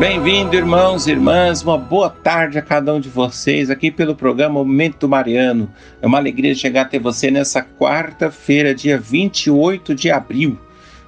Bem-vindo, irmãos e irmãs. Uma boa tarde a cada um de vocês aqui pelo programa Momento Mariano. É uma alegria chegar até você nessa quarta-feira, dia 28 de abril.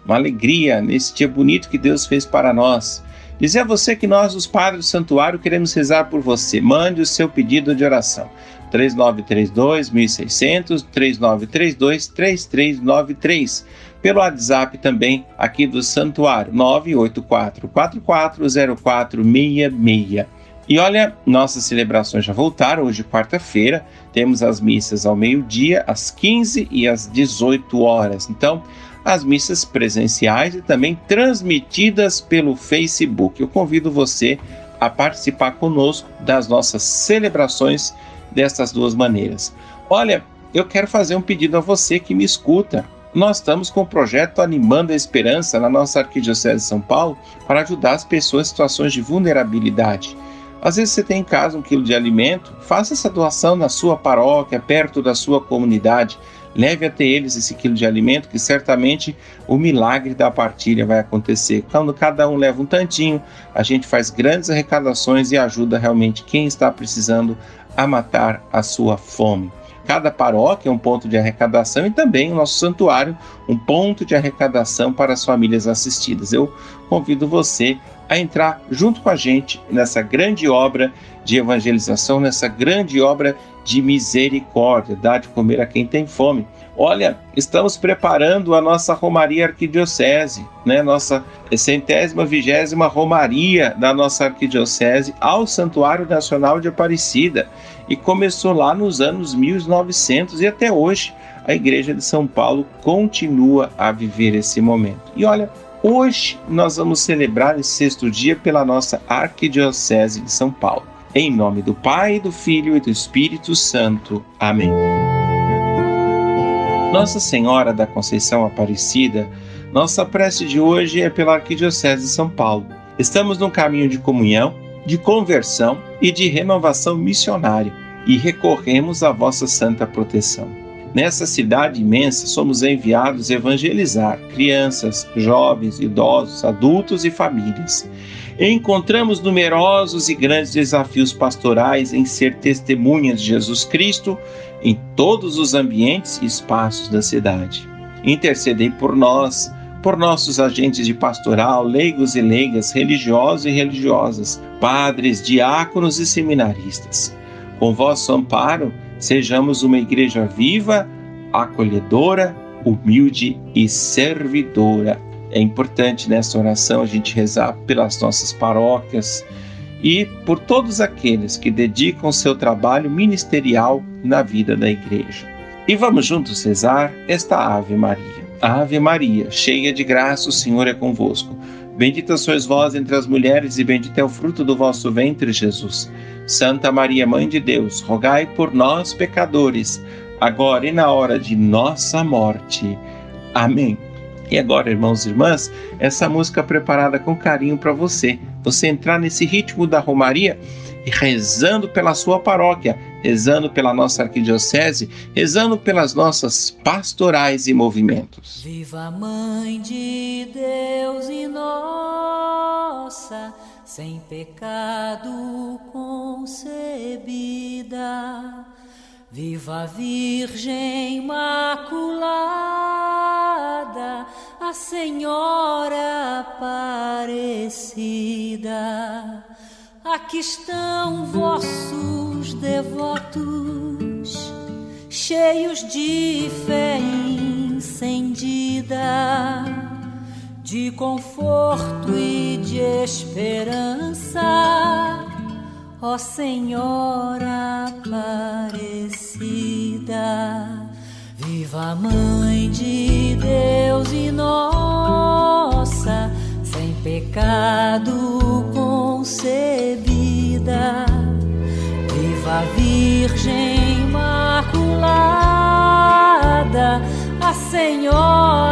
Uma alegria nesse dia bonito que Deus fez para nós. Dizer a você que nós, os padres do santuário, queremos rezar por você. Mande o seu pedido de oração. 3932 1600 3932 3393 pelo WhatsApp também aqui do Santuário 984 440466. E olha, nossas celebrações já voltaram. Hoje, quarta-feira, temos as missas ao meio-dia, às 15 e às 18 horas. Então, as missas presenciais e também transmitidas pelo Facebook. Eu convido você a participar conosco das nossas celebrações dessas duas maneiras. Olha, eu quero fazer um pedido a você que me escuta nós estamos com o projeto Animando a Esperança na nossa Arquidiocese de São Paulo para ajudar as pessoas em situações de vulnerabilidade. Às vezes você tem em casa um quilo de alimento, faça essa doação na sua paróquia, perto da sua comunidade. Leve até eles esse quilo de alimento, que certamente o milagre da partilha vai acontecer. Quando cada um leva um tantinho, a gente faz grandes arrecadações e ajuda realmente quem está precisando a matar a sua fome. Cada paróquia é um ponto de arrecadação e também o nosso santuário, um ponto de arrecadação para as famílias assistidas. Eu convido você a entrar junto com a gente nessa grande obra de evangelização, nessa grande obra de misericórdia, dar de comer a quem tem fome. Olha, estamos preparando a nossa Romaria Arquidiocese, né? Nossa centésima vigésima Romaria da nossa Arquidiocese ao Santuário Nacional de Aparecida. E começou lá nos anos 1900 e até hoje a Igreja de São Paulo continua a viver esse momento. E olha, hoje nós vamos celebrar esse sexto dia pela nossa Arquidiocese de São Paulo. Em nome do Pai, do Filho e do Espírito Santo. Amém. Nossa Senhora da Conceição Aparecida, nossa prece de hoje é pela Arquidiocese de São Paulo. Estamos num caminho de comunhão, de conversão e de renovação missionária e recorremos à vossa santa proteção. Nessa cidade imensa, somos enviados evangelizar crianças, jovens, idosos, adultos e famílias. Encontramos numerosos e grandes desafios pastorais em ser testemunhas de Jesus Cristo em todos os ambientes e espaços da cidade. Intercedei por nós, por nossos agentes de pastoral, leigos e leigas, religiosos e religiosas, padres, diáconos e seminaristas. Com vosso amparo, sejamos uma igreja viva, acolhedora, humilde e servidora. É importante nessa oração a gente rezar pelas nossas paróquias, e por todos aqueles que dedicam seu trabalho ministerial na vida da igreja. E vamos juntos rezar esta Ave Maria. Ave Maria, cheia de graça, o Senhor é convosco. Bendita sois vós entre as mulheres, e bendito é o fruto do vosso ventre, Jesus. Santa Maria, Mãe de Deus, rogai por nós, pecadores, agora e na hora de nossa morte. Amém. E agora, irmãos e irmãs, essa música preparada com carinho para você. Você entrar nesse ritmo da Romaria rezando pela sua paróquia, rezando pela nossa arquidiocese, rezando pelas nossas pastorais e movimentos. Viva a Mãe de Deus e nossa, sem pecado concebida. Viva a Virgem Imaculada Senhora Aparecida. Aqui estão vossos devotos, cheios de fé incendida, de conforto e de esperança. Ó Senhora Aparecida. Viva mãe de Deus e nossa, sem pecado concebida. Viva Virgem Imaculada, a Senhora.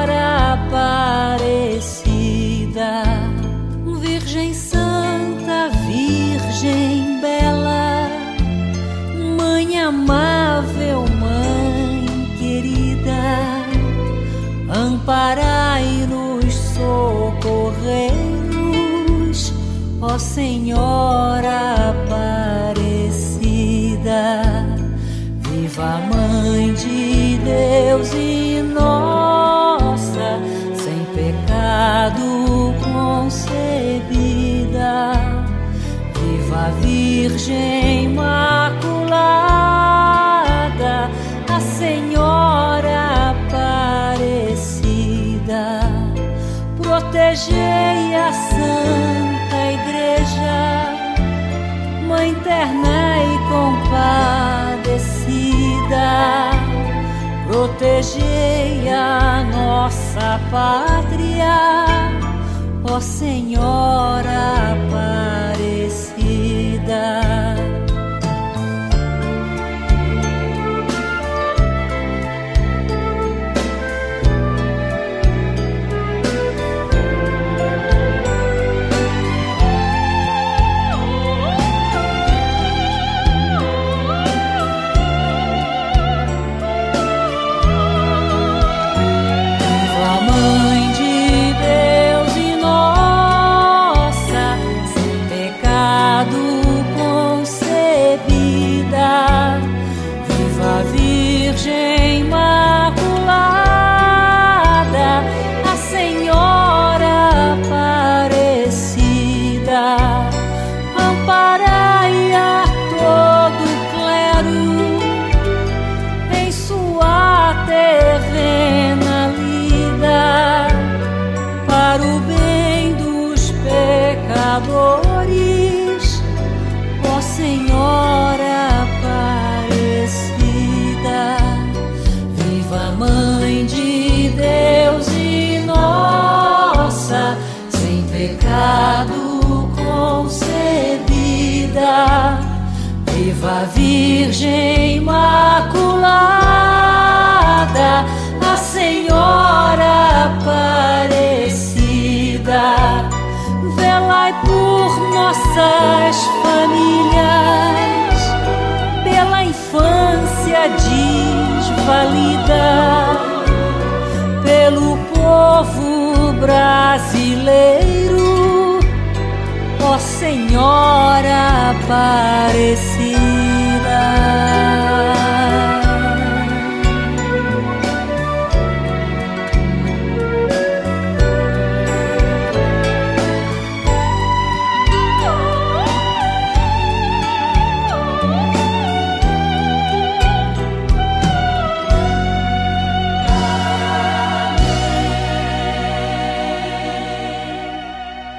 Socorrei-nos, ó Senhora Aparecida, viva Mãe de Deus e nossa, sem pecado concebida, viva Virgem Imaculada, protegei a nossa pátria, ó Senhora Aparecida. Ó desvalida, pelo povo brasileiro, ó Senhora Aparecida.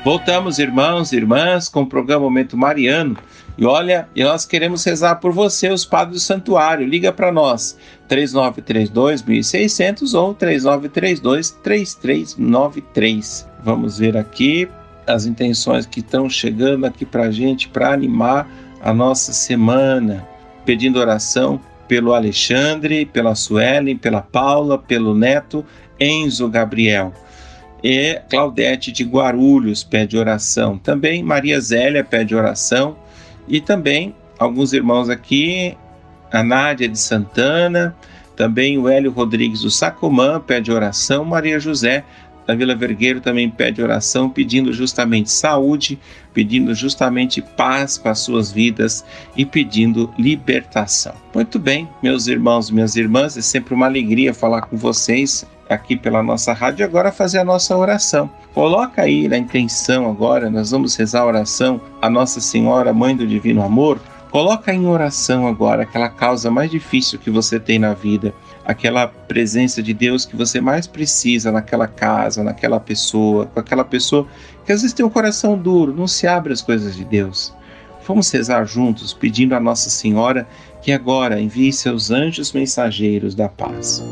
Voltamos, irmãos e irmãs, com o programa Momento Mariano. E olha, nós queremos rezar por você, os padres do santuário. Liga para nós, 3932 1600 ou 3932 3393. Vamos ver aqui as intenções que estão chegando aqui para a gente para animar a nossa semana. Pedindo oração pelo Alexandre, pela Suelen, pela Paula, pelo Neto, Enzo Gabriel. E Claudete de Guarulhos pede oração. Também Maria Zélia pede oração. E também alguns irmãos aqui, a Nádia de Santana, também o Hélio Rodrigues do Sacomã pede oração. Maria José da Vila Vergueiro também pede oração, pedindo justamente saúde, pedindo justamente paz para as suas vidas e pedindo libertação. Muito bem, meus irmãos minhas irmãs, é sempre uma alegria falar com vocês aqui pela nossa rádio agora fazer a nossa oração. Coloca aí na intenção agora, nós vamos rezar a oração a Nossa Senhora, Mãe do Divino Amor. Coloca em oração agora aquela causa mais difícil que você tem na vida, aquela presença de Deus que você mais precisa naquela casa, naquela pessoa, com aquela pessoa que às vezes tem um coração duro, não se abre às coisas de Deus. Vamos rezar juntos, pedindo a Nossa Senhora que agora envie seus anjos mensageiros da paz.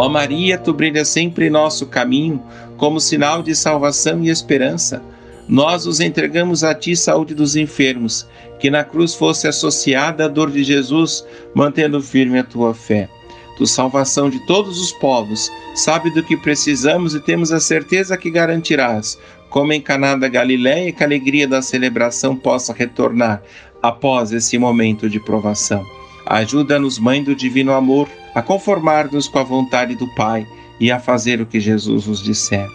Ó Maria, tu brilhas sempre em nosso caminho, como sinal de salvação e esperança. Nós os entregamos a ti, saúde dos enfermos, que na cruz fosse associada a dor de Jesus, mantendo firme a tua fé. Tu, salvação de todos os povos, sabe do que precisamos e temos a certeza que garantirás, como em Caná da Galiléia, que a alegria da celebração possa retornar após esse momento de provação. Ajuda-nos, Mãe do Divino Amor, a conformar-nos com a vontade do Pai e a fazer o que Jesus vos disser.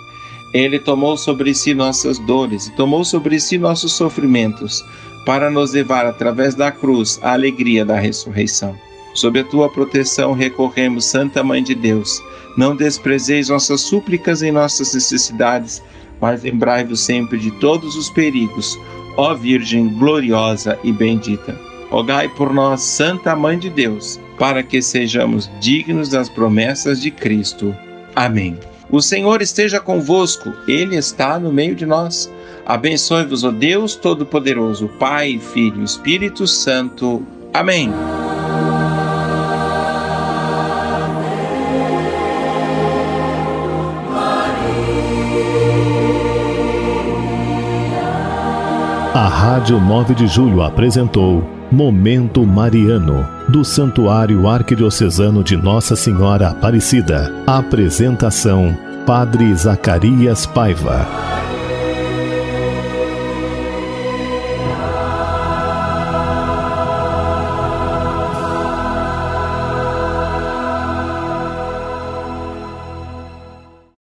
Ele tomou sobre si nossas dores e tomou sobre si nossos sofrimentos, para nos levar através da cruz à alegria da ressurreição. Sob a tua proteção recorremos, Santa Mãe de Deus. Não desprezeis nossas súplicas em nossas necessidades, mas lembrai-vos sempre de todos os perigos, ó Virgem gloriosa e bendita. Rogai por nós, Santa Mãe de Deus, para que sejamos dignos das promessas de Cristo. Amém. O Senhor esteja convosco, Ele está no meio de nós. Abençoe-vos, ó Deus Todo-Poderoso, Pai, Filho e Espírito Santo. Amém. A Rádio 9 de Julho apresentou Momento Mariano, do Santuário Arquidiocesano de Nossa Senhora Aparecida. Apresentação: Padre Zacarias Paiva.